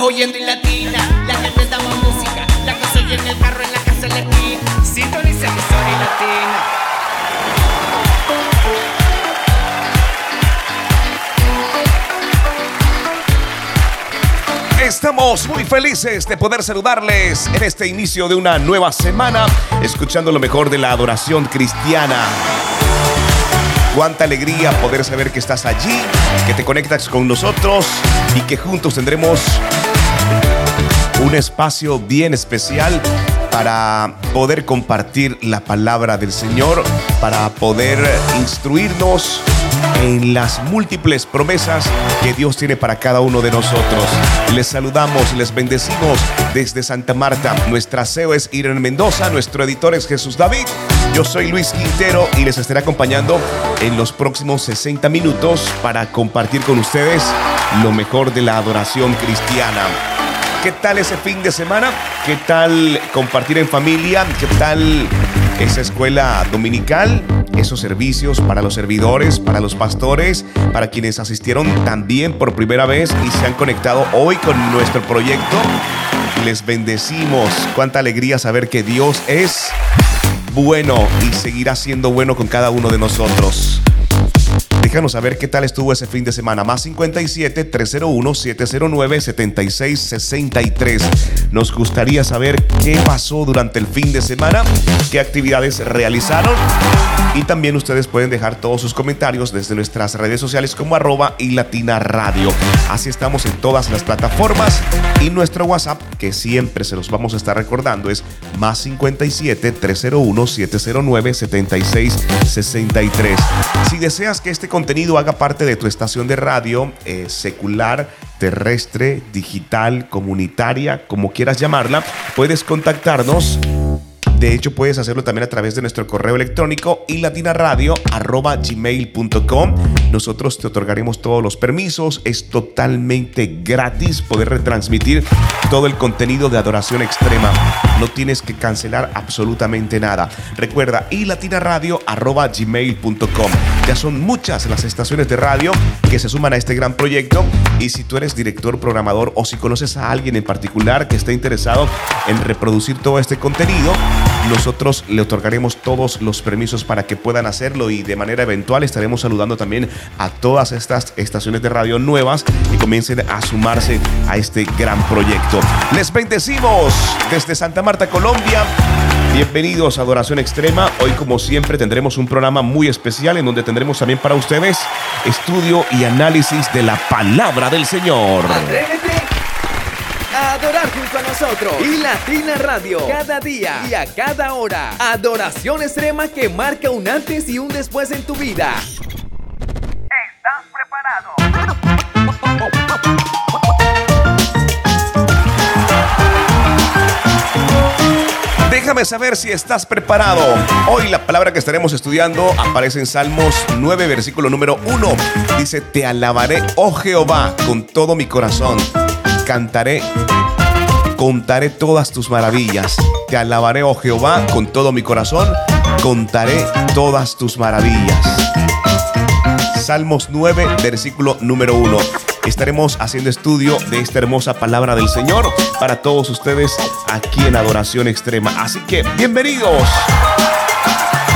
Oyendo en latina, la que te damos música. La que soy en el carro, en la casa, en la esquina. Sintoniza emisora y latina. Estamos muy felices de poder saludarles en este inicio de una nueva semana, escuchando lo mejor de la adoración cristiana. Cuánta alegría poder saber que estás allí, que te conectas con nosotros y que juntos tendremos un espacio bien especial para poder compartir la palabra del Señor, para poder instruirnos en las múltiples promesas que Dios tiene para cada uno de nosotros. Les saludamos, les bendecimos desde Santa Marta. Nuestra CEO es Irene Mendoza, nuestro editor es Jesús David. Yo soy Luis Quintero y les estaré acompañando en los próximos 60 minutos para compartir con ustedes lo mejor de la adoración cristiana. ¿Qué tal ese fin de semana? ¿Qué tal compartir en familia? ¿Qué tal esa escuela dominical? Esos servicios para los servidores, para los pastores, para quienes asistieron también por primera vez y se han conectado hoy con nuestro proyecto. Les bendecimos. Cuánta alegría saber que Dios es bueno y seguirá siendo bueno con cada uno de nosotros. Déjanos saber qué tal estuvo ese fin de semana. Más 57 301 709 7663. Nos gustaría saber qué pasó durante el fin de semana, qué actividades realizaron. Y también ustedes pueden dejar todos sus comentarios desde nuestras redes sociales como arroba y latina radio. Así estamos en todas las plataformas. Y nuestro WhatsApp, que siempre se los vamos a estar recordando, es más 57 301 709 7663. Si deseas que este contenido haga parte de tu estación de radio eh, secular, terrestre, digital, comunitaria, como quieras llamarla, puedes contactarnos de hecho, puedes hacerlo también a través de nuestro correo electrónico y latinaradio.gmail.com. Nosotros te otorgaremos todos los permisos. Es totalmente gratis poder retransmitir todo el contenido de adoración extrema. No tienes que cancelar absolutamente nada. Recuerda, y latinaradio.gmail.com. Ya son muchas las estaciones de radio que se suman a este gran proyecto. Y si tú eres director, programador o si conoces a alguien en particular que esté interesado en reproducir todo este contenido, nosotros le otorgaremos todos los permisos para que puedan hacerlo y de manera eventual estaremos saludando también a todas estas estaciones de radio nuevas que comiencen a sumarse a este gran proyecto. Les bendecimos desde Santa Marta, Colombia. Bienvenidos a Adoración Extrema. Hoy como siempre tendremos un programa muy especial en donde tendremos también para ustedes estudio y análisis de la palabra del Señor. Nosotros y Latina Radio cada día y a cada hora. Adoración extrema que marca un antes y un después en tu vida. ¿Estás preparado? Déjame saber si estás preparado. Hoy la palabra que estaremos estudiando aparece en Salmos 9, versículo número 1. Dice, te alabaré, oh Jehová, con todo mi corazón. Cantaré, contaré todas tus maravillas. Te alabaré, oh Jehová, con todo mi corazón. Contaré todas tus maravillas. Salmos 9, versículo número 1 estaremos haciendo estudio de esta hermosa palabra del Señor para todos ustedes aquí en Adoración Extrema. Así que bienvenidos.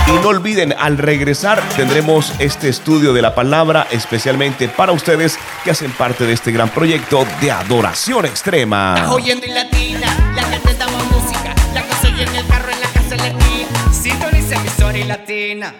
Y no olviden, al regresar tendremos este estudio de la palabra especialmente para ustedes que hacen parte de este gran proyecto de adoración extrema. Estás oyendo en latina, la que te damos música. La soy en el carro, en la casa, en la esquina. Sintoniza emisora y latina.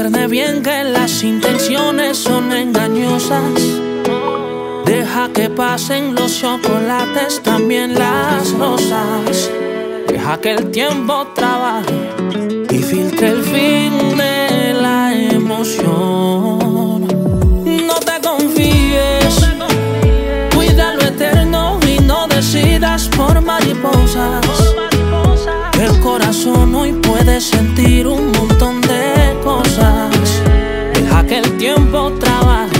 Discierne bien que las intenciones son engañosas. Deja que pasen los chocolates, también las rosas. Deja que el tiempo trabaje y filtre el fin de la emoción. No te confíes, cuida lo eterno y no decidas por mariposas. El corazón hoy puede sentir un montón de Deja que el tiempo trabaje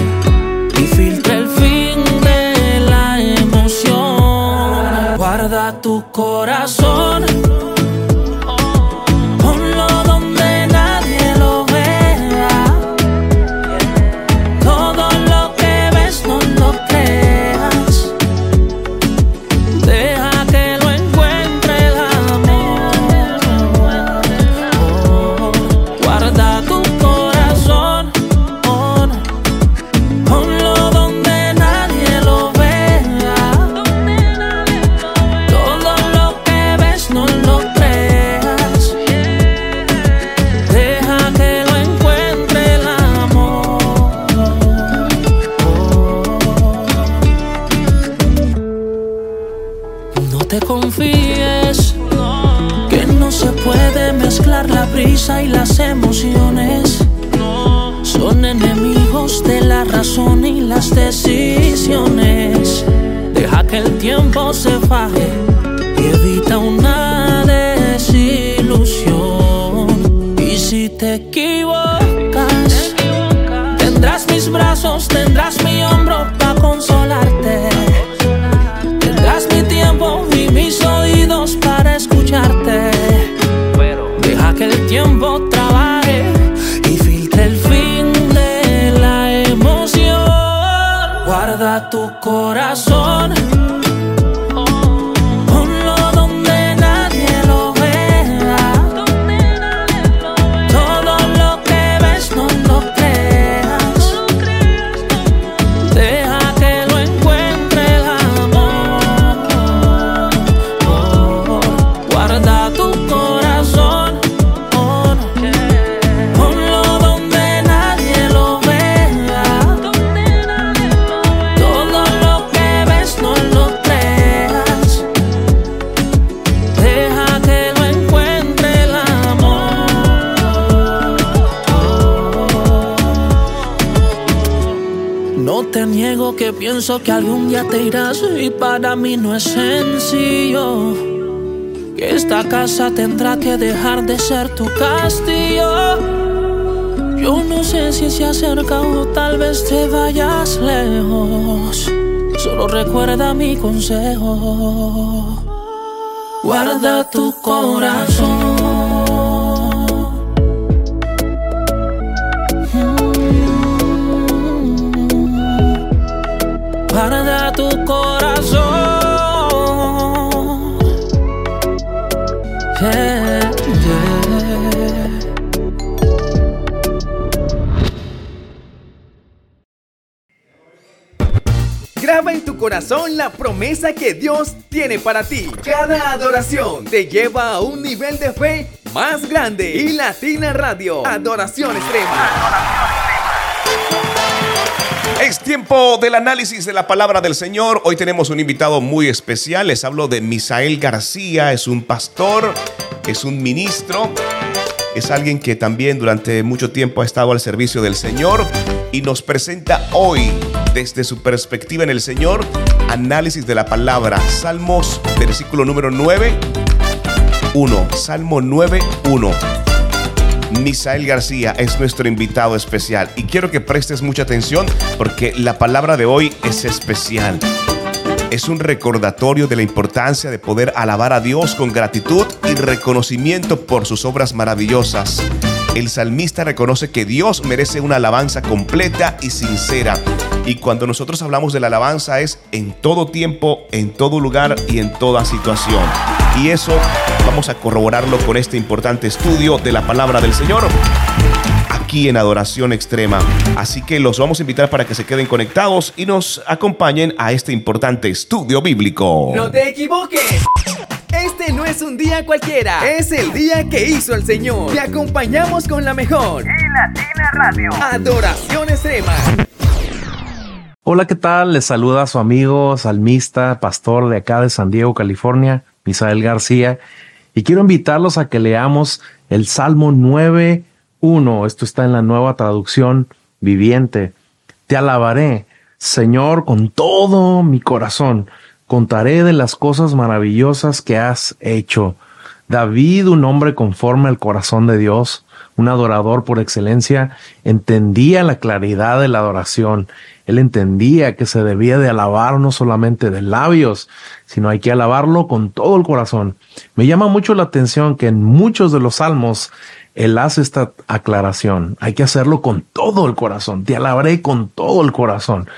y filtre el fin de la emoción. Guarda tu corazón. Pienso que algún día te irás y para mí no es sencillo. Que esta casa tendrá que dejar de ser tu castillo. Yo no sé si se acerca o tal vez te vayas lejos. Solo recuerda mi consejo. Guarda tu corazón. Corazón la promesa que Dios tiene para ti. Cada adoración te lleva a un nivel de fe más grande. Y Latina Radio, Adoración Extrema. Es tiempo del análisis de la palabra del Señor. Hoy tenemos un invitado muy especial. Les hablo de Misael García. Es un pastor, es un ministro, es alguien que también durante mucho tiempo ha estado al servicio del Señor y nos presenta hoy, desde su perspectiva en el Señor, análisis de la palabra. Salmos, versículo número 9, 1. Salmo 9, 1. Misael García es nuestro invitado especial y quiero que prestes mucha atención porque la palabra de hoy es especial. Es un recordatorio de la importancia de poder alabar a Dios con gratitud y reconocimiento por sus obras maravillosas. El salmista reconoce que Dios merece una alabanza completa y sincera. Y cuando nosotros hablamos de la alabanza es en todo tiempo, en todo lugar y en toda situación. Y eso vamos a corroborarlo con este importante estudio de la palabra del Señor aquí en Adoración Extrema. Así que los vamos a invitar para que se queden conectados y nos acompañen a este importante estudio bíblico. No te equivoques. Este no es un día cualquiera, es el día que hizo el Señor. Te acompañamos con la mejor. Latina Radio. Adoración Extrema. Hola, ¿qué tal? Les saluda su amigo salmista, pastor de acá de San Diego, California, Misael García. Y quiero invitarlos a que leamos el Salmo 9.1. Esto está en la nueva traducción viviente. Te alabaré, Señor, con todo mi corazón. contaré de las cosas maravillosas que has hecho. David, un hombre conforme al corazón de Dios, un adorador por excelencia, entendía la claridad de la adoración. Él entendía que se debía de alabar no solamente de labios, sino hay que alabarlo con todo el corazón. Me llama mucho la atención que en muchos de los salmos él hace esta aclaración. Hay que hacerlo con todo el corazón. Te alabaré con todo el corazón.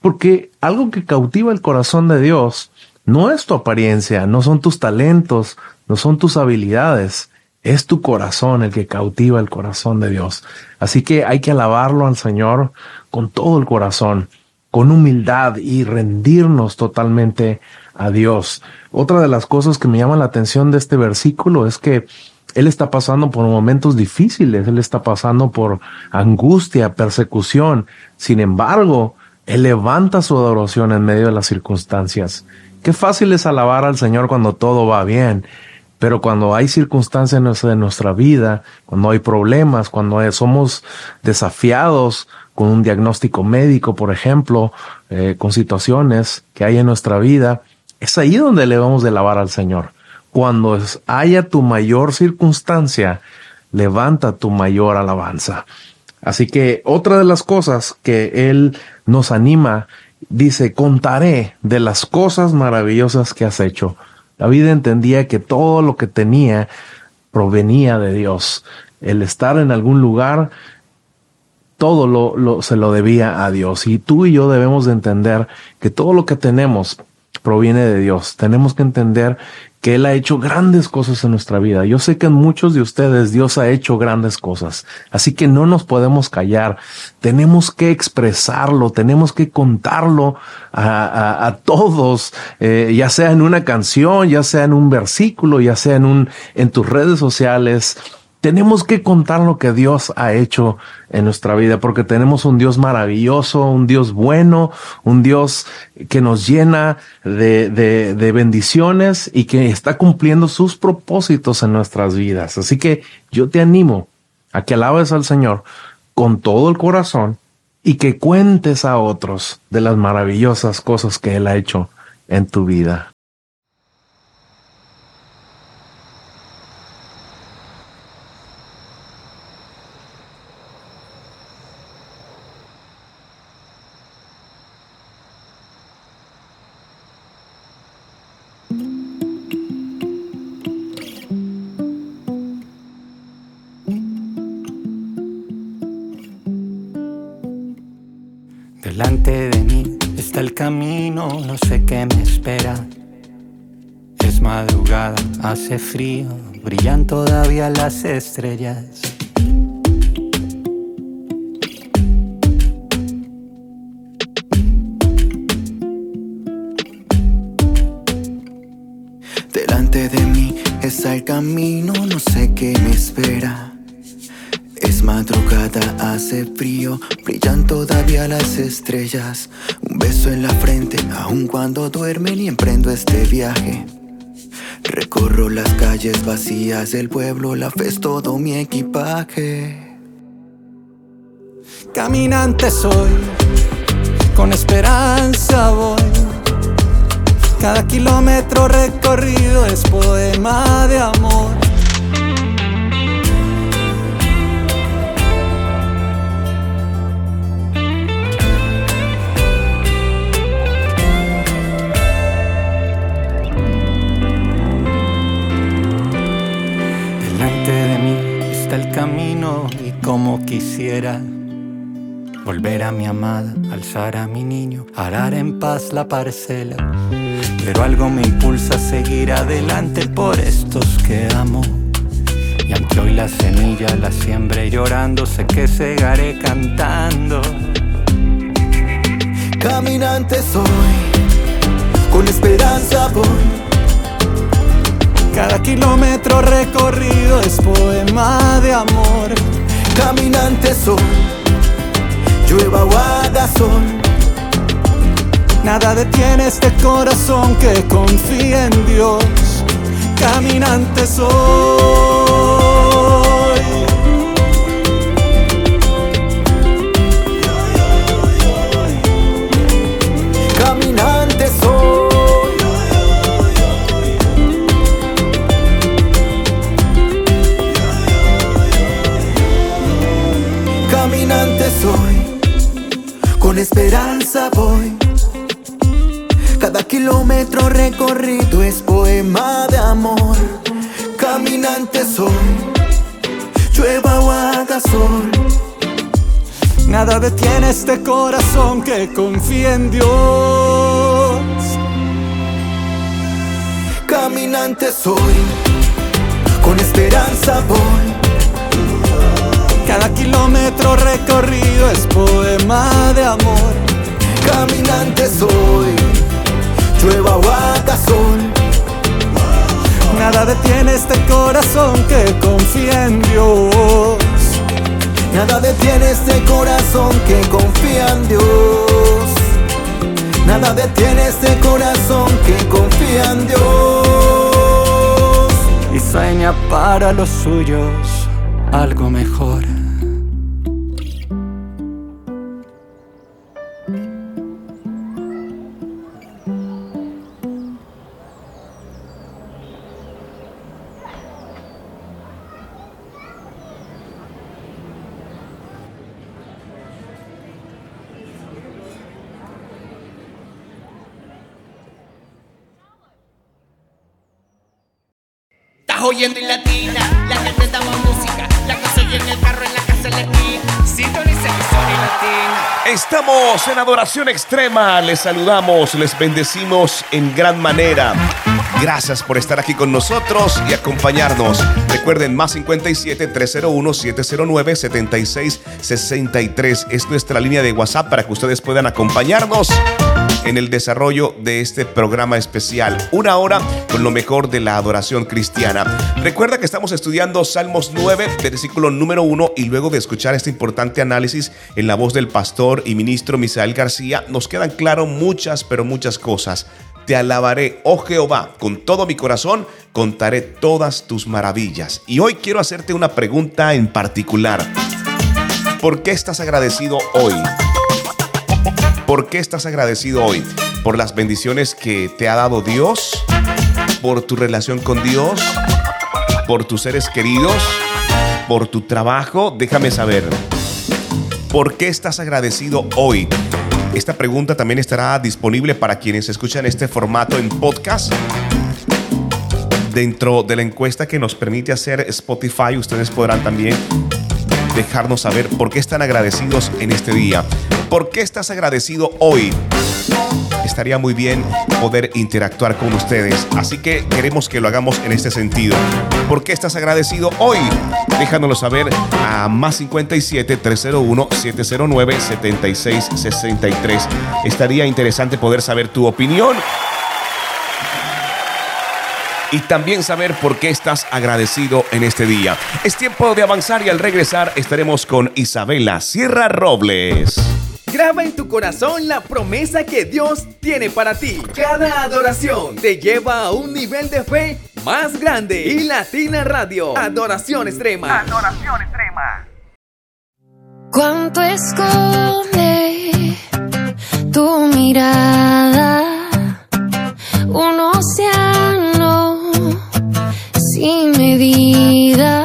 Porque algo que cautiva el corazón de Dios no es tu apariencia, no son tus talentos, no son tus habilidades, es tu corazón el que cautiva el corazón de Dios. Así que hay que alabarlo al Señor con todo el corazón, con humildad y rendirnos totalmente a Dios. Otra de las cosas que me llama la atención de este versículo es que él está pasando por momentos difíciles, él está pasando por angustia, persecución. Sin embargo, él levanta su adoración en medio de las circunstancias. Qué fácil es alabar al Señor cuando todo va bien, pero cuando hay circunstancias en nuestra vida, cuando hay problemas, cuando somos desafiados con un diagnóstico médico, por ejemplo, eh, con situaciones que hay en nuestra vida, es ahí donde le vamos de alabar al Señor. Cuando haya tu mayor circunstancia, levanta tu mayor alabanza. Así que otra de las cosas que Él nos anima, dice, contaré de las cosas maravillosas que has hecho. David entendía que todo lo que tenía provenía de Dios. El estar en algún lugar, todo lo, lo, se lo debía a Dios. Y tú y yo debemos de entender que todo lo que tenemos proviene de Dios. Tenemos que entender que Él ha hecho grandes cosas en nuestra vida. Yo sé que en muchos de ustedes Dios ha hecho grandes cosas, así que no nos podemos callar. Tenemos que expresarlo, tenemos que contarlo a, todos, eh, ya sea en una canción, ya sea en un versículo, ya sea en un en tus redes sociales. Tenemos que contar lo que Dios ha hecho en nuestra vida, porque tenemos un Dios maravilloso, un Dios bueno, un Dios que nos llena de, de, de, bendiciones y que está cumpliendo sus propósitos en nuestras vidas. Así que yo te animo a que alabes al Señor con todo el corazón y que cuentes a otros de las maravillosas cosas que Él ha hecho en tu vida. Camino, no sé qué me espera. Es madrugada, hace frío, brillan todavía las estrellas. Delante de mí está el camino, no sé qué me espera. Es madrugada, hace frío, brillan todavía las estrellas. Vacías del pueblo, la fe es todo mi equipaje. Caminante soy, con esperanza voy. Cada kilómetro recorrido es poema de amor. El camino y como quisiera volver a mi amada, alzar a mi niño, arar en paz la parcela. Pero algo me impulsa a seguir adelante por estos que amo. Y aunque hoy la semilla la siembre llorando, sé que segaré cantando. Caminante soy, con esperanza voy cada kilómetro recorrido es poema de amor. Caminante soy, llueva o sol. Nada detiene este corazón que confía en Dios. Caminante soy. esperanza voy. Cada kilómetro recorrido es poema de amor. Caminante soy, llueva o haga sol. Nada detiene este corazón que confía en Dios. Caminante soy, con esperanza voy. Cada kilómetro recorrido es poema de amor. Caminante soy, llueva o sol. Nada detiene este corazón que confía en Dios. Nada detiene este corazón que confía en Dios. Nada detiene este corazón que confía en Dios. Y sueña para los suyos algo mejor. Oyendo en latina, Estamos en adoración extrema. Les saludamos, les bendecimos en gran manera. Gracias por estar aquí con nosotros y acompañarnos. Recuerden, más 57 301 709 76 63 es nuestra línea de WhatsApp para que ustedes puedan acompañarnos en el desarrollo de este programa especial. Una hora con lo mejor de la adoración cristiana. Recuerda que estamos estudiando Salmos 9, versículo número 1, y luego de escuchar este importante análisis en la voz del pastor y ministro Misael García, nos quedan claro muchas, pero muchas cosas. Te alabaré, oh Jehová, con todo mi corazón, contaré todas tus maravillas. Y hoy quiero hacerte una pregunta en particular. ¿Por qué estás agradecido hoy? ¿Por qué estás agradecido hoy? ¿Por las bendiciones que te ha dado Dios? ¿Por tu relación con Dios? ¿Por tus seres queridos? ¿Por tu trabajo? Déjame saber. ¿Por qué estás agradecido hoy? Esta pregunta también estará disponible para quienes escuchan este formato en podcast. Dentro de la encuesta que nos permite hacer Spotify, ustedes podrán también dejarnos saber por qué están agradecidos en este día. ¿Por qué estás agradecido hoy? Estaría muy bien poder interactuar con ustedes, así que queremos que lo hagamos en este sentido. ¿Por qué estás agradecido hoy? Déjanoslo saber a más 57 301 709 76 63. Estaría interesante poder saber tu opinión y también saber por qué estás agradecido en este día. Es tiempo de avanzar y al regresar estaremos con Isabela Sierra Robles. Graba en tu corazón la promesa que Dios tiene para ti. Cada adoración te lleva a un nivel de fe más grande. Y Latina Radio, Adoración Extrema. Adoración Extrema. ¿Cuánto esconde tu mirada? Un océano sin medida.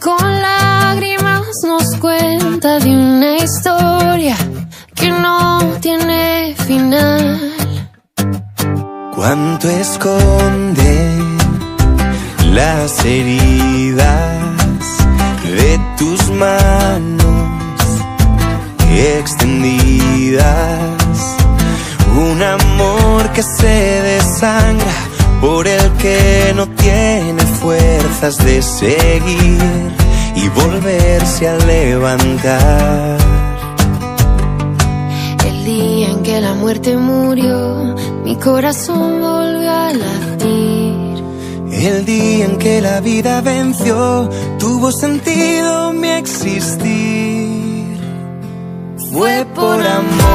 Con lágrimas nos cuenta de una historia que no tiene final. Cuánto esconde las heridas de tus manos extendidas. Un amor que se desangra por el que no tiene fuerzas de seguir y volverse a levantar. El día en que la muerte murió, mi corazón volvió a latir. El día en que la vida venció, tuvo sentido mi existir. Fue por amor,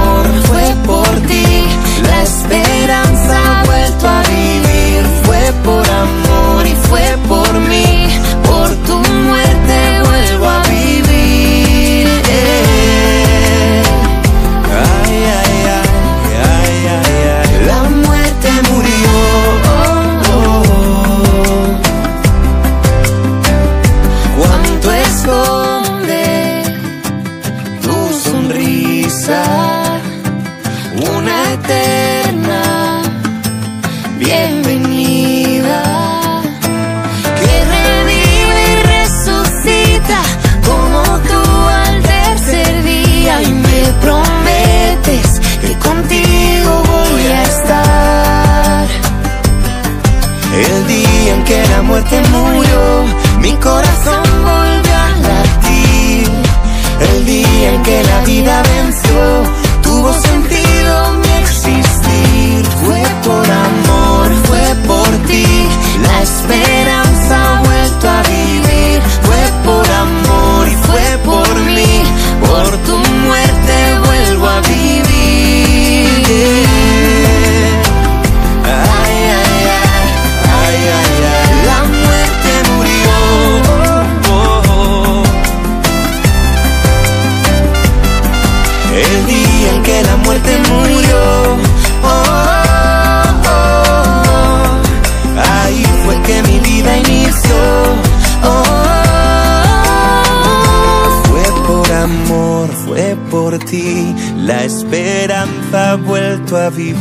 ha vuelto a vivir.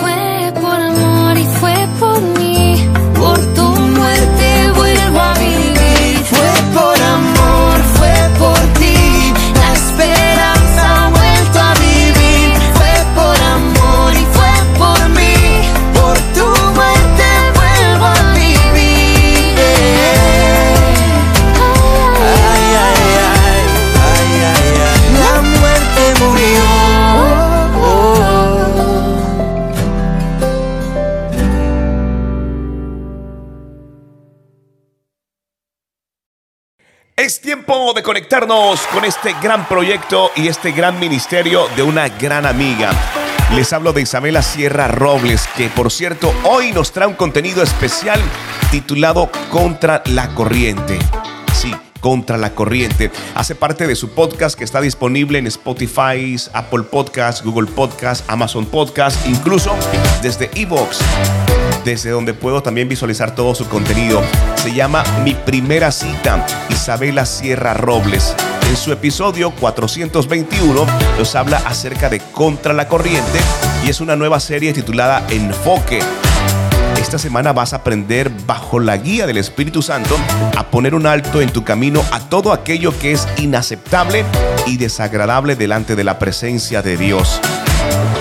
Fue por amor y fue por de conectarnos con este gran proyecto y este gran ministerio de una gran amiga. Les hablo de Isabela Sierra Robles, que por cierto hoy nos trae un contenido especial titulado Contra la Corriente. Contra la Corriente. Hace parte de su podcast que está disponible en Spotify, Apple Podcast, Google Podcast, Amazon Podcast, incluso desde Evox desde donde puedo también visualizar todo su contenido. Se llama Mi Primera Cita, Isabela Sierra Robles. En su episodio 421 nos habla acerca de Contra la Corriente y es una nueva serie titulada Enfoque. Esta semana vas a aprender bajo la guía del Espíritu Santo a poner un alto en tu camino a todo aquello que es inaceptable y desagradable delante de la presencia de Dios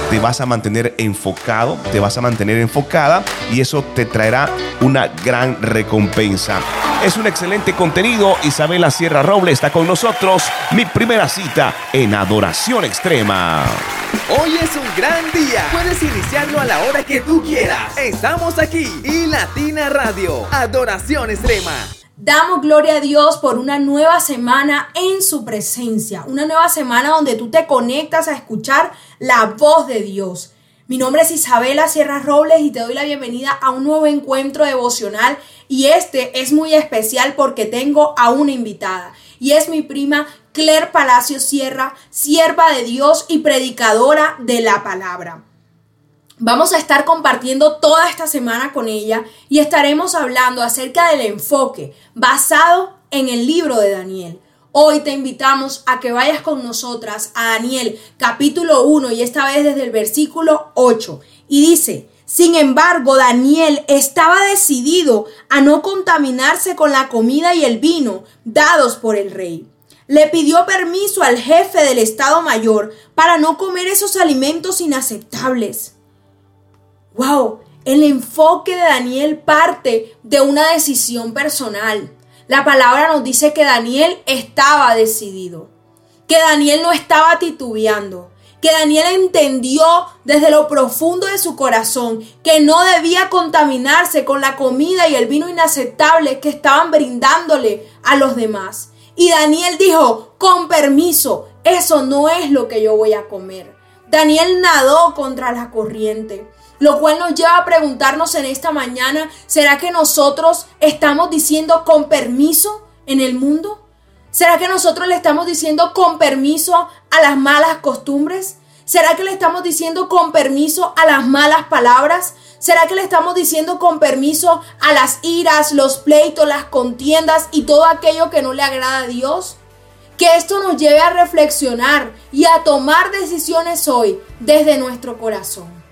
te vas a mantener enfocado, te vas a mantener enfocada y eso te traerá una gran recompensa. Es un excelente contenido. Isabela Sierra Roble está con nosotros. Mi primera cita en Adoración Extrema. Hoy es un gran día. Puedes iniciarlo a la hora que tú quieras. Estamos aquí y Latina Radio. Adoración Extrema. Damos gloria a Dios por una nueva semana en su presencia, una nueva semana donde tú te conectas a escuchar la voz de Dios. Mi nombre es Isabela Sierra Robles y te doy la bienvenida a un nuevo encuentro devocional y este es muy especial porque tengo a una invitada y es mi prima Claire Palacio Sierra, sierva de Dios y predicadora de la palabra. Vamos a estar compartiendo toda esta semana con ella y estaremos hablando acerca del enfoque basado en el libro de Daniel. Hoy te invitamos a que vayas con nosotras a Daniel capítulo 1 y esta vez desde el versículo 8. Y dice, sin embargo, Daniel estaba decidido a no contaminarse con la comida y el vino dados por el rey. Le pidió permiso al jefe del Estado Mayor para no comer esos alimentos inaceptables. ¡Wow! El enfoque de Daniel parte de una decisión personal. La palabra nos dice que Daniel estaba decidido, que Daniel no estaba titubeando, que Daniel entendió desde lo profundo de su corazón que no debía contaminarse con la comida y el vino inaceptable que estaban brindándole a los demás. Y Daniel dijo, con permiso, eso no es lo que yo voy a comer. Daniel nadó contra la corriente. Lo cual nos lleva a preguntarnos en esta mañana, ¿será que nosotros estamos diciendo con permiso en el mundo? ¿Será que nosotros le estamos diciendo con permiso a las malas costumbres? ¿Será que le estamos diciendo con permiso a las malas palabras? ¿Será que le estamos diciendo con permiso a las iras, los pleitos, las contiendas y todo aquello que no le agrada a Dios? Que esto nos lleve a reflexionar y a tomar decisiones hoy desde nuestro corazón.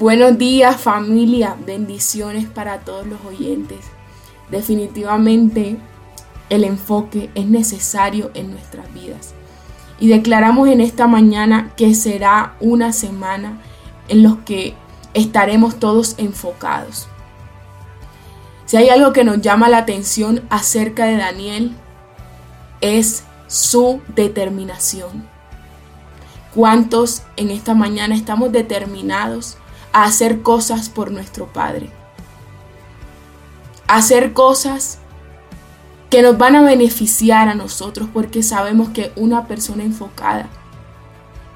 Buenos días familia, bendiciones para todos los oyentes. Definitivamente el enfoque es necesario en nuestras vidas. Y declaramos en esta mañana que será una semana en los que estaremos todos enfocados. Si hay algo que nos llama la atención acerca de Daniel, es su determinación. ¿Cuántos en esta mañana estamos determinados a hacer cosas por nuestro Padre? hacer cosas que nos van a beneficiar a nosotros porque sabemos que una persona enfocada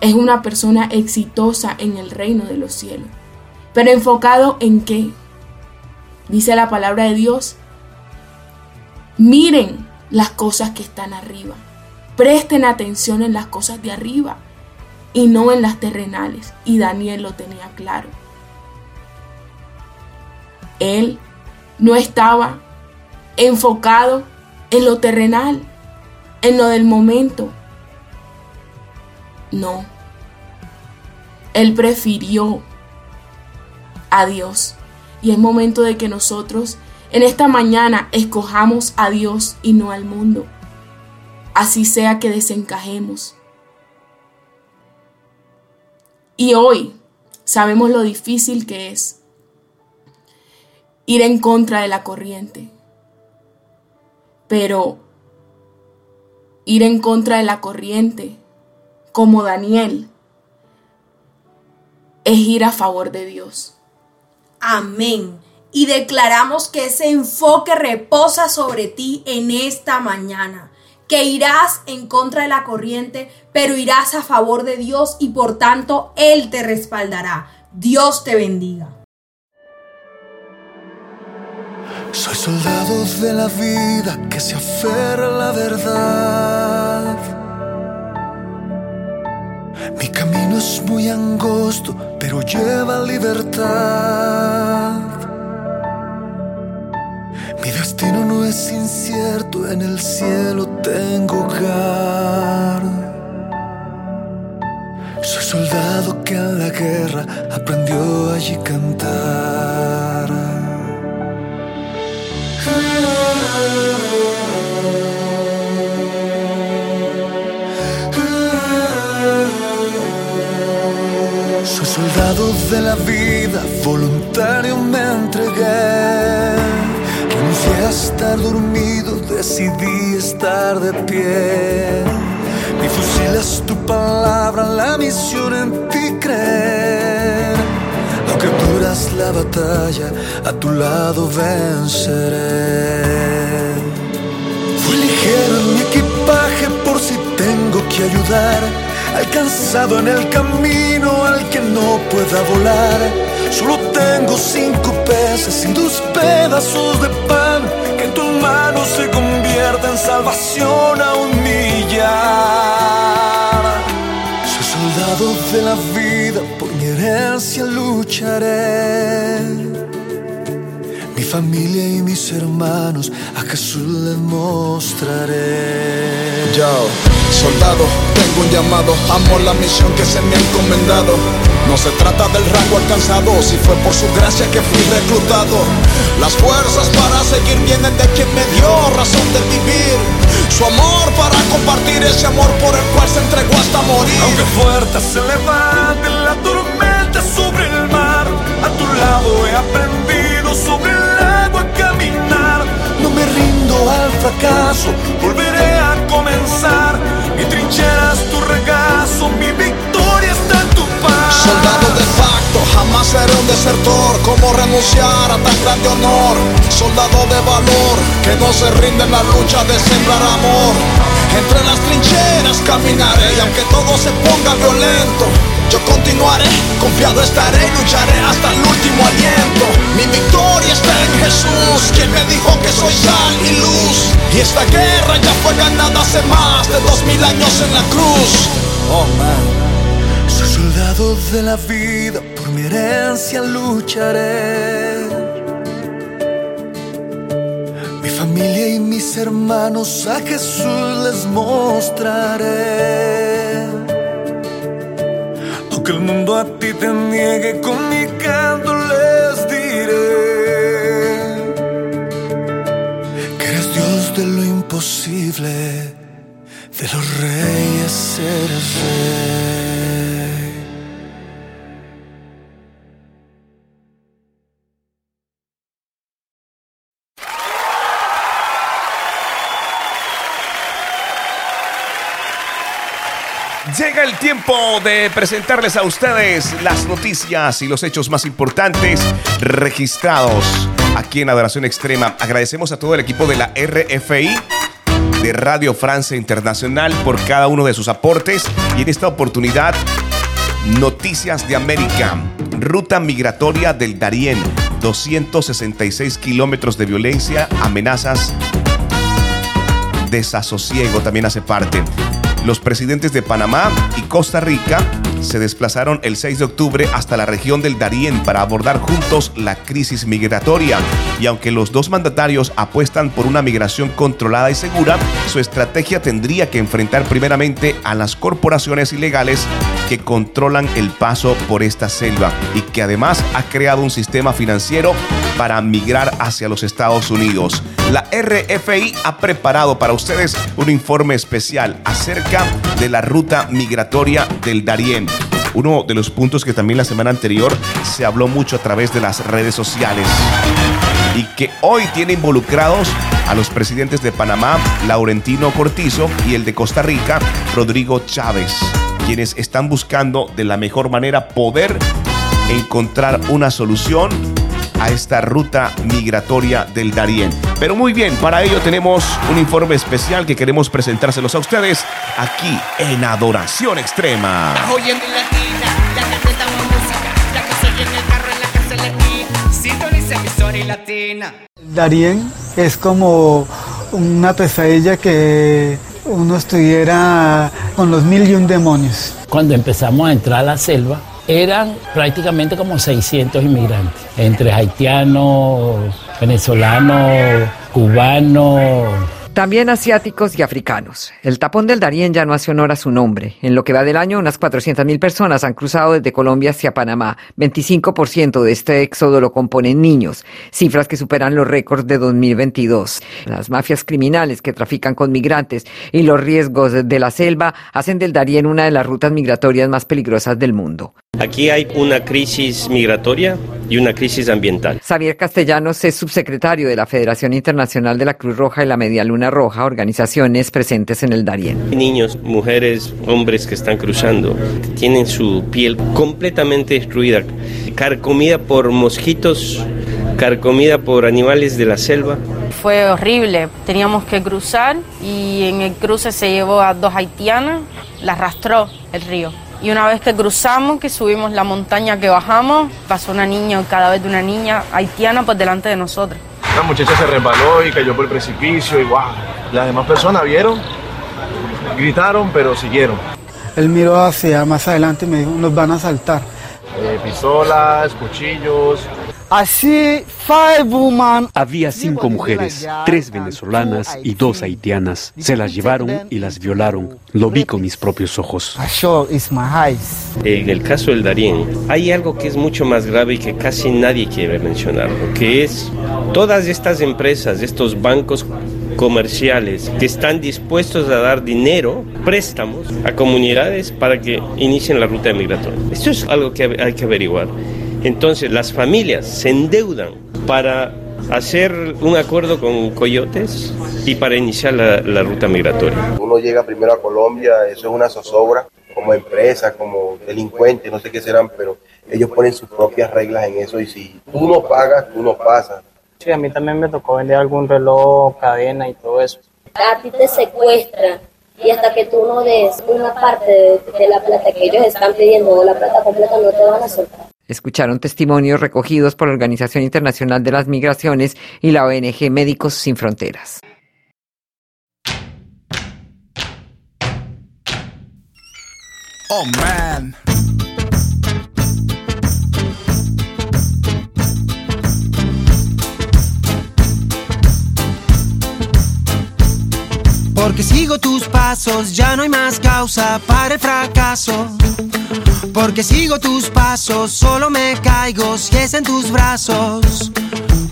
es una persona exitosa en el reino de los cielos. Pero enfocado en qué? Dice la palabra de Dios, miren las cosas que están arriba. Presten atención en las cosas de arriba y no en las terrenales. Y Daniel lo tenía claro. Él no estaba enfocado en lo terrenal, en lo del momento. No. Él prefirió a Dios. Y es momento de que nosotros en esta mañana escojamos a Dios y no al mundo. Así sea que desencajemos. Y hoy sabemos lo difícil que es ir en contra de la corriente. Pero ir en contra de la corriente, como Daniel, es ir a favor de Dios. Amén. Y declaramos que ese enfoque reposa sobre ti en esta mañana, que irás en contra de la corriente, pero irás a favor de Dios y por tanto Él te respaldará. Dios te bendiga. Soy soldado de la vida que se aferra a la verdad. Mi camino es muy angosto, pero lleva libertad. Mi destino no es incierto, en el cielo tengo hogar. Soy soldado que en la guerra aprendió allí cantar. Soy soldado de la vida, voluntario me entregué. Renuncié a estar dormido, decidí estar de pie. Mi fusil es tu palabra, la misión en ti creer. Aunque duras la batalla, a tu lado venceré. Que ayudar. Alcanzado en el camino al que no pueda volar. Solo tengo cinco peces y dos pedazos de pan. Que en tus manos se convierta en salvación a un millar. Soy soldado de la vida, por mi herencia lucharé. Mi familia y mis hermanos a Jesús les mostraré. Yo, soldado, tengo un llamado, amo la misión que se me ha encomendado. No se trata del rango alcanzado, si fue por su gracia que fui reclutado. Las fuerzas para seguir vienen de quien me dio razón de vivir. Su amor para compartir ese amor por el cual se entregó hasta morir. Aunque fuerte se levante la tormenta sobre el mar, a tu lado he aprendido sobre el al fracaso, volveré a comenzar. Mi trinchera es tu regazo, mi victoria está en tu paz. Soldado de facto, jamás seré un desertor. ¿Cómo renunciar a tan grande honor? Soldado de valor, que no se rinde en la lucha de sembrar amor. Entre las trincheras caminaré y aunque todo se ponga violento, yo continuaré, confiado estaré y lucharé hasta el último aliento. Mi victoria está en Jesús, quien me dijo que soy sal y luz. Y esta guerra ya fue ganada hace más de dos mil años en la cruz. Oh man. Soy soldado de la vida, por mi herencia lucharé. Familia y mis hermanos a Jesús les mostraré. Aunque el mundo a ti te niegue, con mi canto les diré que eres Dios de lo imposible, de los reyes eres Llega el tiempo de presentarles a ustedes las noticias y los hechos más importantes registrados aquí en Adoración Extrema. Agradecemos a todo el equipo de la RFI de Radio Francia Internacional por cada uno de sus aportes y en esta oportunidad Noticias de América. Ruta migratoria del Darién. 266 kilómetros de violencia, amenazas, desasosiego también hace parte. Los presidentes de Panamá y Costa Rica se desplazaron el 6 de octubre hasta la región del Darién para abordar juntos la crisis migratoria. Y aunque los dos mandatarios apuestan por una migración controlada y segura, su estrategia tendría que enfrentar primeramente a las corporaciones ilegales que controlan el paso por esta selva y que además ha creado un sistema financiero para migrar hacia los Estados Unidos. La RFI ha preparado para ustedes un informe especial acerca de la ruta migratoria del Darién. Uno de los puntos que también la semana anterior se habló mucho a través de las redes sociales y que hoy tiene involucrados a los presidentes de Panamá, Laurentino Cortizo, y el de Costa Rica, Rodrigo Chávez, quienes están buscando de la mejor manera poder encontrar una solución a esta ruta migratoria del Darién. Pero muy bien, para ello tenemos un informe especial que queremos presentárselos a ustedes aquí en Adoración Extrema. Estás oyendo en latina, la que cantamos música, la que soy en el carro, en la casa, en la esquina. Sintoniza emisora y latina. Darién es como una pesadilla que uno estuviera con los mil y un demonios. Cuando empezamos a entrar a la selva, eran prácticamente como 600 inmigrantes, entre haitianos, venezolanos, cubanos, También asiáticos y africanos. El tapón del Darién ya no hace honor a su nombre. En lo que va del año, unas 400.000 personas han cruzado desde Colombia hacia Panamá. 25% de este éxodo lo componen niños, cifras que superan los récords de 2022. Las mafias criminales que trafican con migrantes y los riesgos de la selva hacen del Darién una de las rutas migratorias más peligrosas del mundo. Aquí hay una crisis migratoria y una crisis ambiental. Xavier Castellanos es subsecretario de la Federación Internacional de la Cruz Roja y la Media Luna Roja, organizaciones presentes en el Darién. Niños, mujeres, hombres que están cruzando, que tienen su piel completamente destruida, carcomida por mosquitos, carcomida por animales de la selva. Fue horrible, teníamos que cruzar y en el cruce se llevó a dos haitianas, la arrastró el río. Y una vez que cruzamos, que subimos la montaña que bajamos, pasó una niña, cada vez de una niña haitiana por delante de nosotros. La muchacha se resbaló y cayó por el precipicio y wow. Las demás personas vieron, gritaron, pero siguieron. Él miró hacia más adelante y me dijo, nos van a saltar. Eh, pistolas, cuchillos. Así. Había cinco mujeres, tres venezolanas y dos haitianas. Se las llevaron y las violaron. Lo vi con mis propios ojos. En el caso del Darién, hay algo que es mucho más grave y que casi nadie quiere mencionarlo, que es todas estas empresas, estos bancos comerciales que están dispuestos a dar dinero, préstamos a comunidades para que inicien la ruta migratoria. Esto es algo que hay que averiguar. Entonces las familias se endeudan para hacer un acuerdo con coyotes y para iniciar la, la ruta migratoria. Uno llega primero a Colombia, eso es una zozobra, como empresa, como delincuente, no sé qué serán, pero ellos ponen sus propias reglas en eso y si tú no pagas, tú no pasas. Sí, a mí también me tocó vender algún reloj, cadena y todo eso. A ti te secuestran y hasta que tú no des una parte de, de la plata que ellos están pidiendo o la plata completa no te van a soltar. Escucharon testimonios recogidos por la Organización Internacional de las Migraciones y la ONG Médicos Sin Fronteras. Oh man. Porque sigo tus pasos, ya no hay más causa para el fracaso. Porque sigo tus pasos, solo me caigo si es en tus brazos.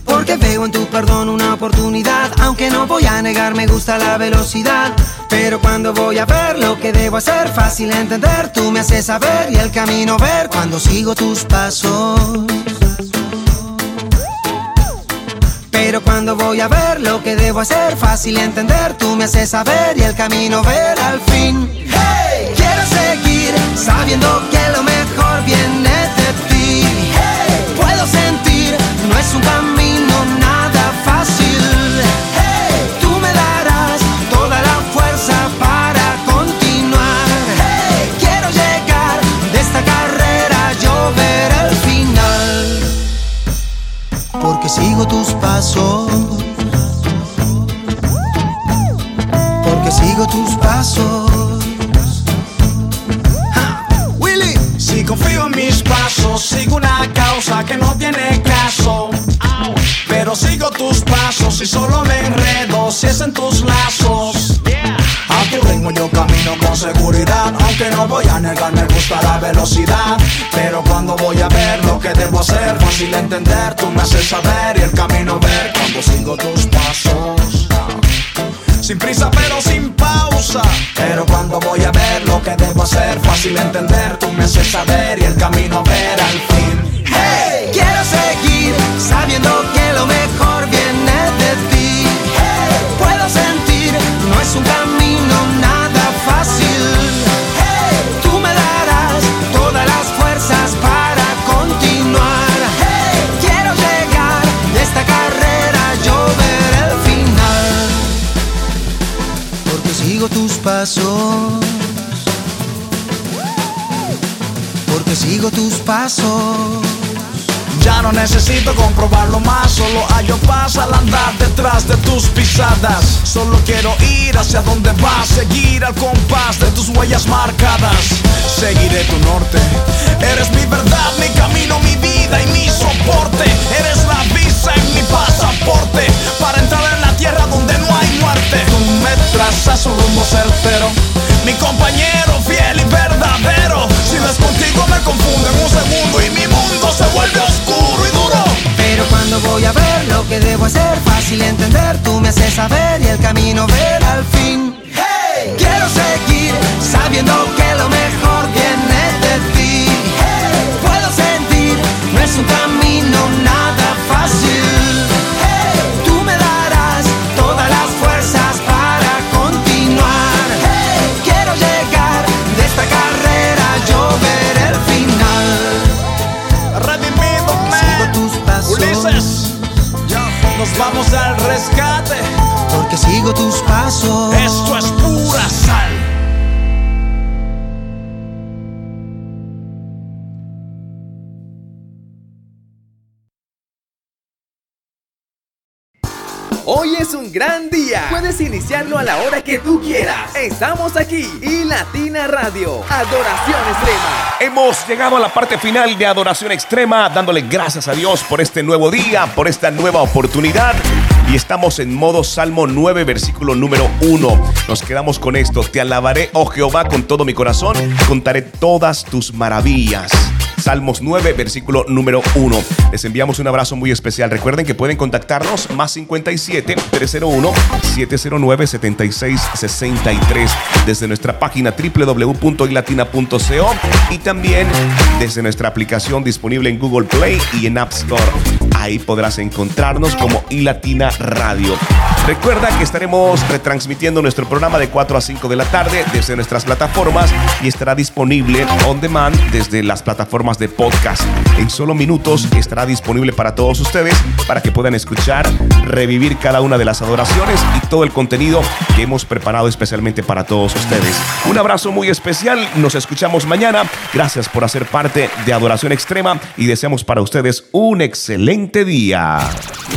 Porque veo en tu perdón una oportunidad, aunque no voy a negar, me gusta la velocidad. Pero cuando voy a ver lo que debo hacer, fácil entender, tú me haces saber y el camino ver cuando sigo tus pasos. Pero cuando voy a ver lo que debo hacer, fácil entender, tú me haces saber y el camino ver al fin. Hey, quiero seguir sabiendo que lo mejor viene de ti. Hey, puedo sentir, no es un camino fácil entender, tú me haces saber y el camino ver cuando sigo tus pasos. Sin prisa pero sin pausa. Pero cuando voy a ver lo que debo hacer, fácil entender, tú me haces saber y el camino ver al necesito comprobarlo más, solo hallo paz al andar detrás de tus pisadas. Solo quiero ir hacia donde vas, seguir al compás de tus huellas marcadas. Seguiré tu norte, eres mi verdad, mi camino, mi vida y mi soporte. Eres la visa en mi pasaporte para entrar en la tierra donde no hay muerte. Tú me trazas un rumbo certero, gran día. Puedes iniciarlo a la hora que tú quieras. Estamos aquí y Latina Radio. Adoración extrema. Hemos llegado a la parte final de Adoración Extrema, dándole gracias a Dios por este nuevo día, por esta nueva oportunidad. Y estamos en modo Salmo 9, versículo número 1. Nos quedamos con esto. Te alabaré, oh Jehová, con todo mi corazón. Contaré todas tus maravillas. Salmos 9, versículo número 1. Les enviamos un abrazo muy especial. Recuerden que pueden contactarnos más 57 301 709 7663 desde nuestra página www.ilatina.co y también desde nuestra aplicación disponible en Google Play y en App Store. Ahí podrás encontrarnos como iLatina Radio. Recuerda que estaremos retransmitiendo nuestro programa de 4 a 5 de la tarde desde nuestras plataformas y estará disponible on demand desde las plataformas de podcast. En solo minutos estará disponible para todos ustedes para que puedan escuchar, revivir cada una de las adoraciones y todo el contenido que hemos preparado especialmente para todos ustedes. Un abrazo muy especial, nos escuchamos mañana. Gracias por hacer parte de Adoración Extrema y deseamos para ustedes un excelente día.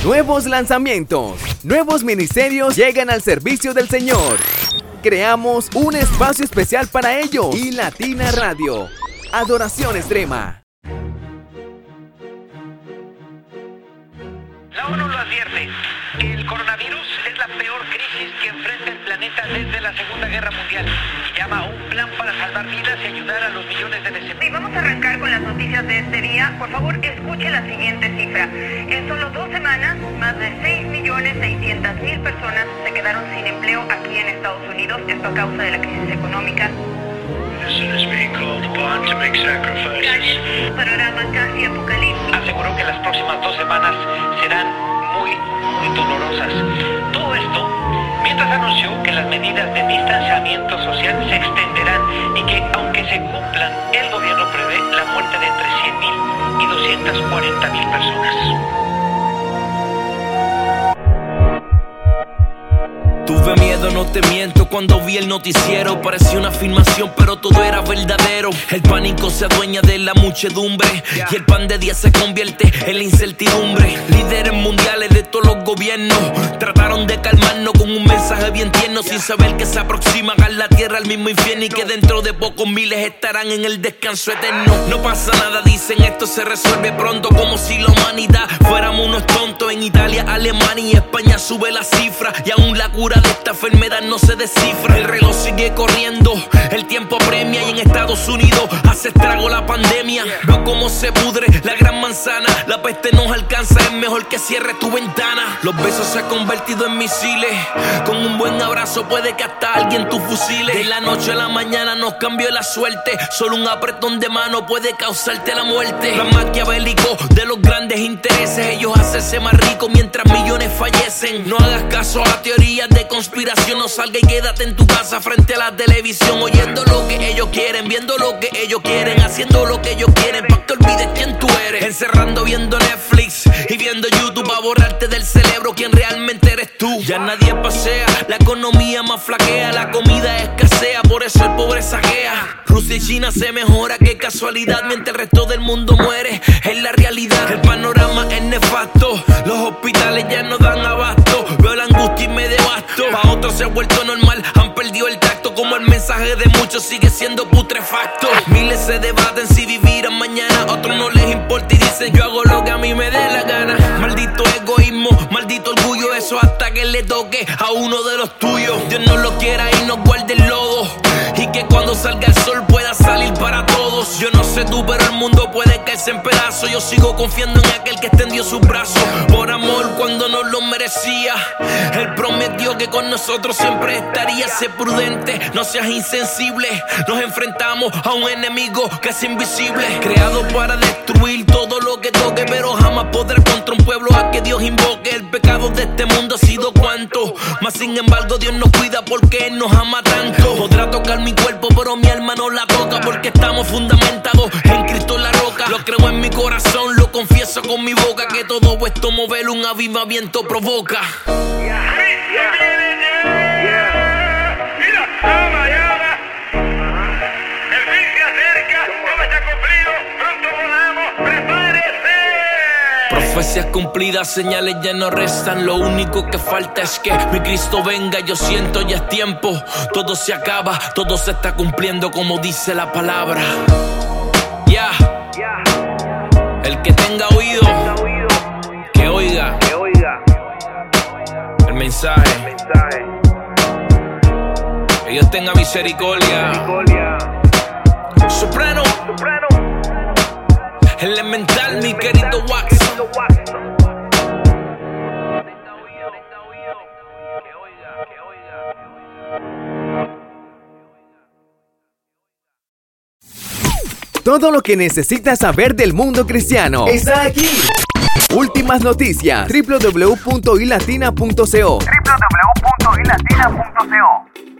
Nuevos lanzamientos, nuevos ministerios llegan al servicio del Señor. Creamos un espacio especial para ellos y Latina Radio. Adoración extrema. La ONU lo advierte. Desde la Segunda Guerra Mundial y llama a un plan para salvar vidas y ayudar a los millones de desempleados. vamos a arrancar con las noticias de este día. Por favor, escuche la siguiente cifra. En solo dos semanas, más de 6.600.000 personas se quedaron sin empleo aquí en Estados Unidos, esto a causa de la crisis económica. Panorama casi apocalíptico. Aseguró que las próximas dos semanas serán muy, muy dolorosas. Todo esto mientras anunció que las medidas de distanciamiento social se extenderán y que aunque se cumplan, el gobierno prevé la muerte de entre 100.000 y 240.000 personas. Tuve miedo, no te miento, cuando vi el noticiero parecía una filmación, pero todo era verdadero. El pánico se adueña de la muchedumbre y el pan de día se convierte en la incertidumbre. Líderes mundiales de todos los gobiernos trataron de calmarnos con un mensaje bien tierno, sin saber que se aproximan a la tierra al mismo infierno y que dentro de pocos miles estarán en el descanso eterno. No pasa nada, dicen esto se resuelve pronto, como si la humanidad fuéramos unos tontos. En Italia, Alemania y España sube la cifra y aún la cura de esta enfermedad no se descifra. El reloj sigue corriendo, el tiempo apremia y en Estados Unidos hace estrago la pandemia. Veo cómo se pudre la gran manzana, la peste nos alcanza, es mejor que cierre tu ventana. Los besos se han convertido en misiles, con un buen abrazo puede que hasta alguien tu fusile. De la noche a la mañana nos cambió la suerte, solo un apretón de mano puede causarte la muerte. La maquiavélico de los grandes intereses, ellos hacerse más ricos mientras millones fallecen. No hagas caso a teorías de conspiración, no salga y quédate en tu casa frente a la televisión, oyendo lo que ellos quieren, viendo lo que ellos quieren, haciendo lo que ellos quieren, para que olvides quién tú eres. Encerrando viendo Netflix y viendo YouTube a borrarte del cerebro quién realmente eres tú. Ya nadie pasea, la economía más flaquea, la comida escasea, por eso el pobre saquea. Rusia y China se mejora, qué casualidad, mientras el resto del mundo muere, es la realidad. El panorama es nefasto, los hospitales ya no dan abasto, veo la angustia y me Pa' otros se ha vuelto normal, han perdido el tacto, como el mensaje de muchos sigue siendo putrefacto. Miles se debaten si vivirán mañana, otros no les importa y dicen yo hago lo que a mí me dé la gana. Maldito egoísmo, maldito orgullo, eso hasta que le toque a uno de los tuyos. Dios no lo quiera y nos guarde el lodo. Y que cuando salga el sol pueda salir para todos. Yo no sé tú, pero el mundo puede caerse en pedazos. Yo sigo confiando en aquel que extendió sus brazos. Por amor cuando no lo merecía. Él prometió que con nosotros siempre estaría. Sé prudente, no seas insensible. Nos enfrentamos a un enemigo que es invisible. Creado para destruir todo lo que toque, pero jamás podrá contra un pueblo a que Dios invoque. El pecado de este mundo ha sido cuanto. Mas sin embargo, Dios nos cuida porque Él nos ama con mi boca que todo esto mover un avivamiento provoca. Profecías cumplidas, señales ya no restan. Lo único que falta es que mi Cristo venga. Yo siento ya es tiempo. Todo se acaba, todo se está cumpliendo como dice la palabra. Mensaje. Que Dios tenga misericordia. Soprano. Elemental, mi querido Wax. Todo lo que necesitas saber del mundo cristiano está aquí. Últimas noticias. www.ilatina.co. www.ilatina.co.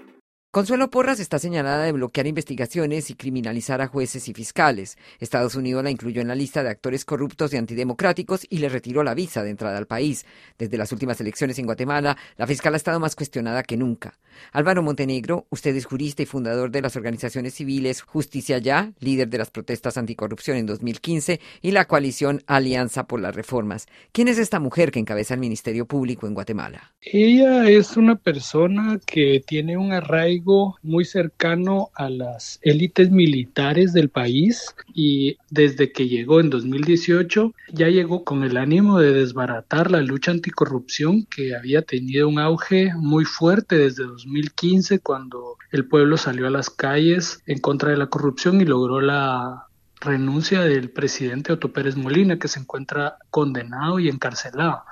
Consuelo Porras está señalada de bloquear investigaciones y criminalizar a jueces y fiscales. Estados Unidos la incluyó en la lista de actores corruptos y antidemocráticos y le retiró la visa de entrada al país. Desde las últimas elecciones en Guatemala, la fiscal ha estado más cuestionada que nunca. Álvaro Montenegro, usted es jurista y fundador de las organizaciones civiles Justicia Ya, líder de las protestas anticorrupción en 2015 y la coalición Alianza por las Reformas. ¿Quién es esta mujer que encabeza el Ministerio Público en Guatemala? Ella es una persona que tiene un arraigo muy cercano a las élites militares del país y desde que llegó en 2018 ya llegó con el ánimo de desbaratar la lucha anticorrupción que había tenido un auge muy fuerte desde 2015 cuando el pueblo salió a las calles en contra de la corrupción y logró la renuncia del presidente Otto Pérez Molina que se encuentra condenado y encarcelado.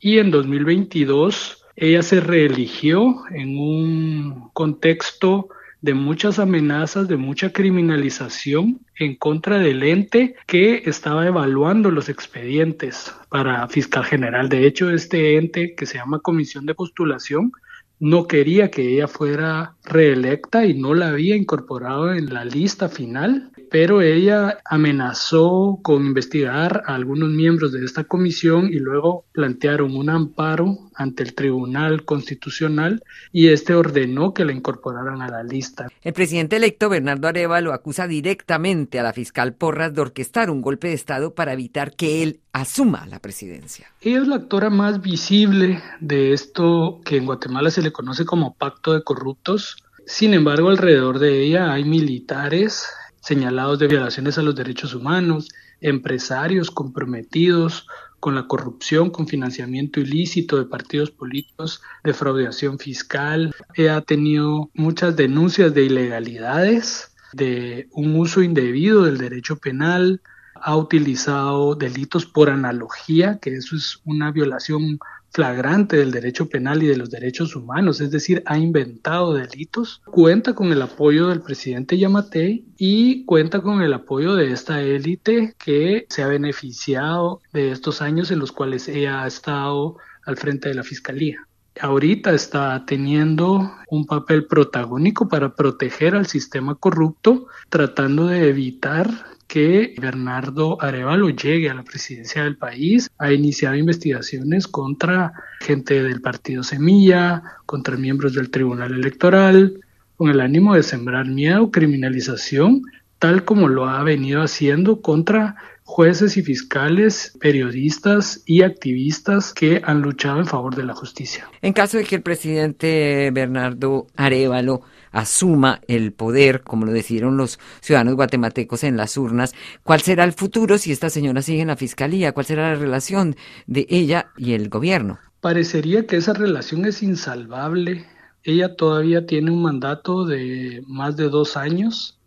Y en 2022 ella se reeligió en un contexto de muchas amenazas, de mucha criminalización en contra del ente que estaba evaluando los expedientes para fiscal general. De hecho, este ente que se llama Comisión de Postulación no quería que ella fuera reelecta y no la había incorporado en la lista final, pero ella amenazó con investigar a algunos miembros de esta comisión y luego plantearon un amparo ante el Tribunal Constitucional y este ordenó que la incorporaran a la lista. El presidente electo Bernardo Arevalo acusa directamente a la fiscal Porras de orquestar un golpe de Estado para evitar que él asuma la presidencia. Ella es la actora más visible de esto que en Guatemala se le conoce como pacto de corruptos. Sin embargo, alrededor de ella hay militares señalados de violaciones a los derechos humanos, empresarios comprometidos con la corrupción, con financiamiento ilícito de partidos políticos, defraudación fiscal. Ella ha tenido muchas denuncias de ilegalidades, de un uso indebido del derecho penal, ha utilizado delitos por analogía, que eso es una violación flagrante del derecho penal y de los derechos humanos, es decir, ha inventado delitos, cuenta con el apoyo del presidente Yamatei y cuenta con el apoyo de esta élite que se ha beneficiado de estos años en los cuales ella ha estado al frente de la fiscalía. Ahorita está teniendo un papel protagónico para proteger al sistema corrupto, tratando de evitar que Bernardo Arevalo llegue a la presidencia del país. Ha iniciado investigaciones contra gente del partido Semilla, contra miembros del Tribunal Electoral, con el ánimo de sembrar miedo, criminalización, tal como lo ha venido haciendo contra jueces y fiscales, periodistas y activistas que han luchado en favor de la justicia. En caso de que el presidente Bernardo Arevalo asuma el poder, como lo decidieron los ciudadanos guatemaltecos en las urnas, ¿cuál será el futuro si esta señora sigue en la fiscalía? ¿Cuál será la relación de ella y el gobierno? Parecería que esa relación es insalvable. Ella todavía tiene un mandato de más de dos años.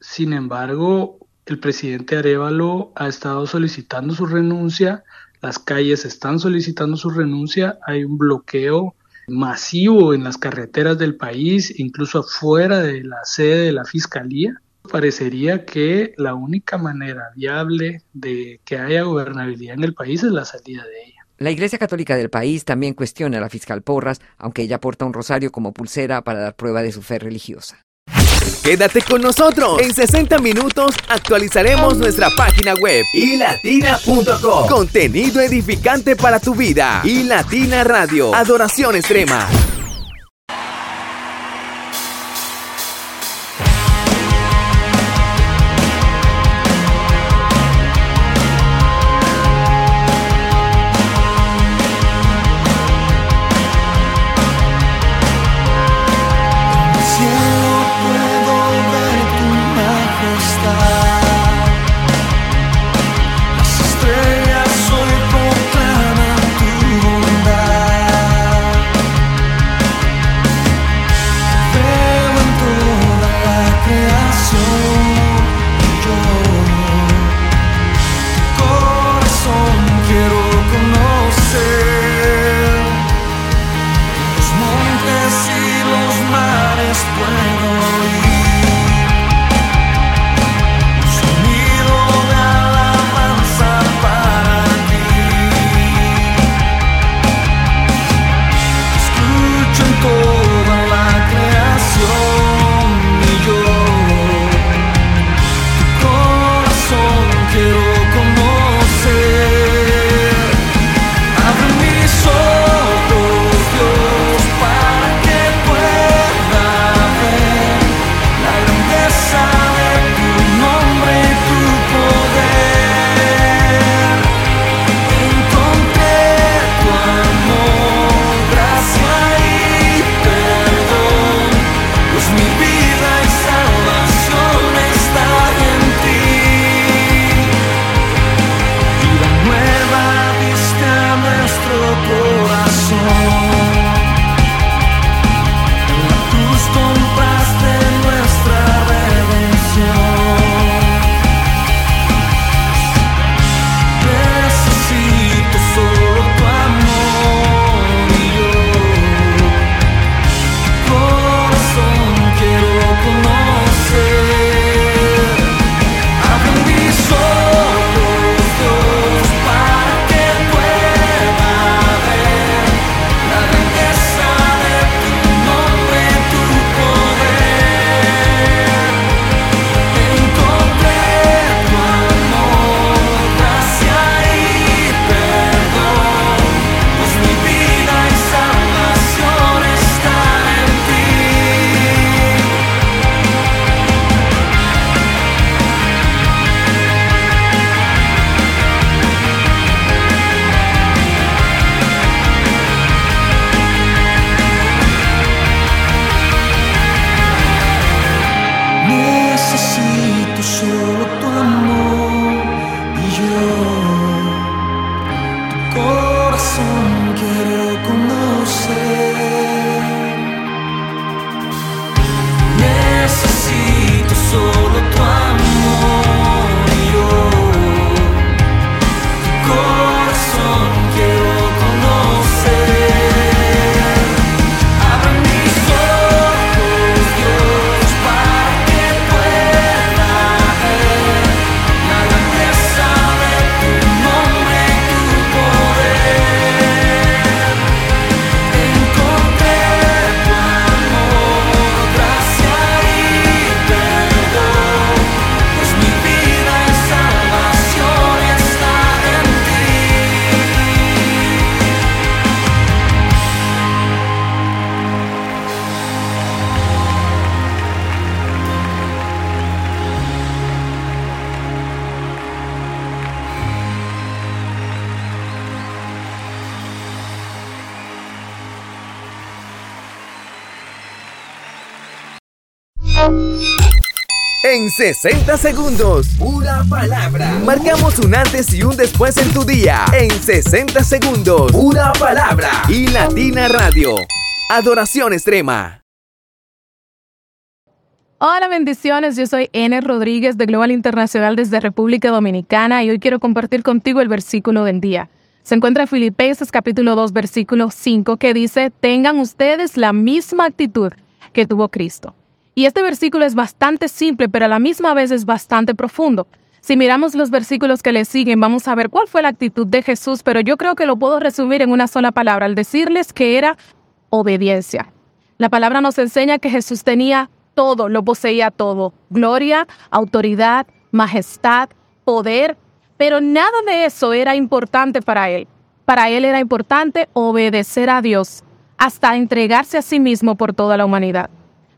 Sin embargo, el presidente Arevalo ha estado solicitando su renuncia, las calles están solicitando su renuncia, hay un bloqueo masivo en las carreteras del país, incluso afuera de la sede de la Fiscalía. Parecería que la única manera viable de que haya gobernabilidad en el país es la salida de ella. La Iglesia Católica del país también cuestiona a la fiscal Porras, aunque ella porta un rosario como pulsera para dar prueba de su fe religiosa. Quédate con nosotros. En 60 minutos actualizaremos nuestra página web ilatina.com. Contenido edificante para tu vida. Y Latina Radio. Adoración extrema. En 60 segundos, pura palabra. Marcamos un antes y un después en tu día. En 60 segundos, pura palabra. Y Latina Radio. Adoración extrema. Hola, bendiciones. Yo soy N. Rodríguez de Global Internacional desde República Dominicana y hoy quiero compartir contigo el versículo del día. Se encuentra en Filipenses capítulo 2, versículo 5, que dice, tengan ustedes la misma actitud que tuvo Cristo. Y este versículo es bastante simple, pero a la misma vez es bastante profundo. Si miramos los versículos que le siguen, vamos a ver cuál fue la actitud de Jesús, pero yo creo que lo puedo resumir en una sola palabra, al decirles que era obediencia. La palabra nos enseña que Jesús tenía todo, lo poseía todo, gloria, autoridad, majestad, poder, pero nada de eso era importante para él. Para él era importante obedecer a Dios hasta entregarse a sí mismo por toda la humanidad.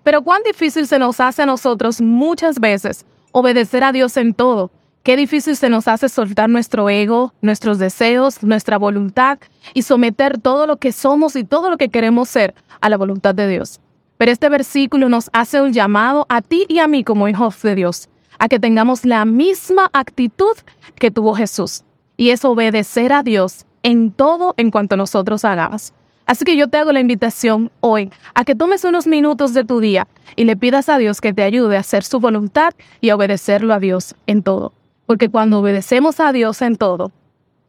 Pero cuán difícil se nos hace a nosotros muchas veces obedecer a Dios en todo. Qué difícil se nos hace soltar nuestro ego, nuestros deseos, nuestra voluntad y someter todo lo que somos y todo lo que queremos ser a la voluntad de Dios. Pero este versículo nos hace un llamado a ti y a mí como hijos de Dios, a que tengamos la misma actitud que tuvo Jesús, y es obedecer a Dios en todo en cuanto nosotros hagamos. Así que yo te hago la invitación hoy a que tomes unos minutos de tu día y le pidas a Dios que te ayude a hacer su voluntad y a obedecerlo a Dios en todo. Porque cuando obedecemos a Dios en todo,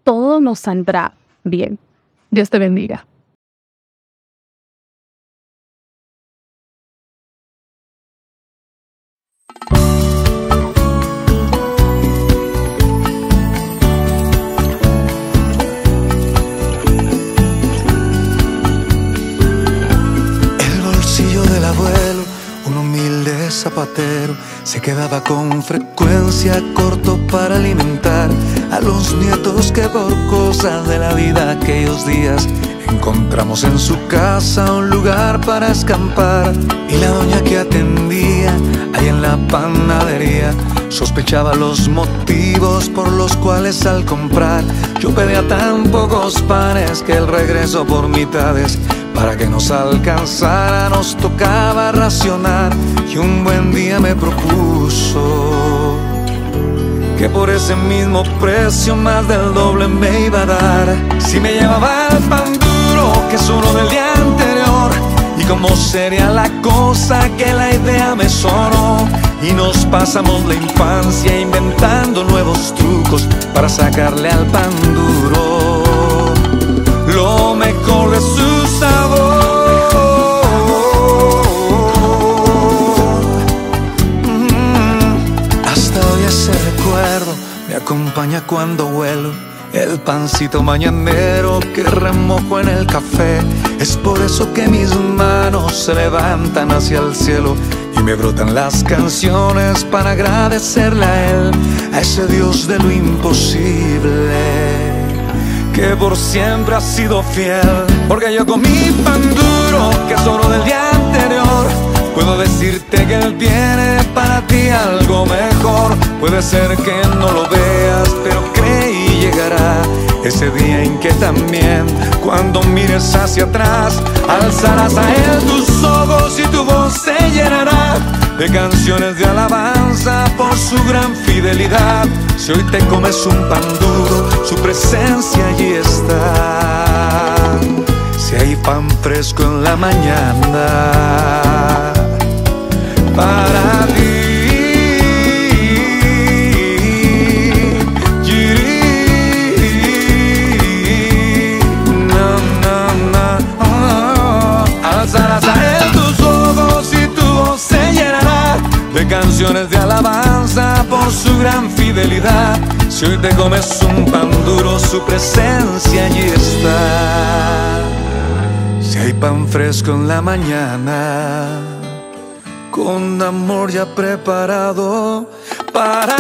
todo nos saldrá bien. Dios te bendiga. Zapatero se quedaba con frecuencia corto para alimentar a los nietos que por cosas de la vida aquellos días encontramos en su casa un lugar para escampar. Y la doña que atendía ahí en la panadería sospechaba los motivos por los cuales al comprar yo pedía tan pocos panes que el regreso por mitades. Para que nos alcanzara nos tocaba racionar y un buen día me propuso que por ese mismo precio más del doble me iba a dar. Si me llevaba el pan duro que solo del día anterior y cómo sería la cosa que la idea me sonó y nos pasamos la infancia inventando nuevos trucos para sacarle al pan duro lo mejor de su sabor. Mm, hasta hoy ese recuerdo me acompaña cuando vuelo. El pancito mañanero que remojo en el café. Es por eso que mis manos se levantan hacia el cielo y me brotan las canciones para agradecerle a él, a ese Dios de lo imposible que por siempre ha sido fiel. Porque yo comí pan duro que solo del día anterior. Puedo decirte que Él tiene para ti algo mejor. Puede ser que no lo veas, pero cree y llegará ese día en que también, cuando mires hacia atrás, alzarás a Él tus ojos y tu voz se llenará de canciones de alabanza por su gran fidelidad. Si hoy te comes un pan duro, su presencia allí está. Si hay pan fresco en la mañana, para ti. Canciones de alabanza por su gran fidelidad. Si hoy te comes un pan duro, su presencia allí está. Si hay pan fresco en la mañana, con amor ya preparado para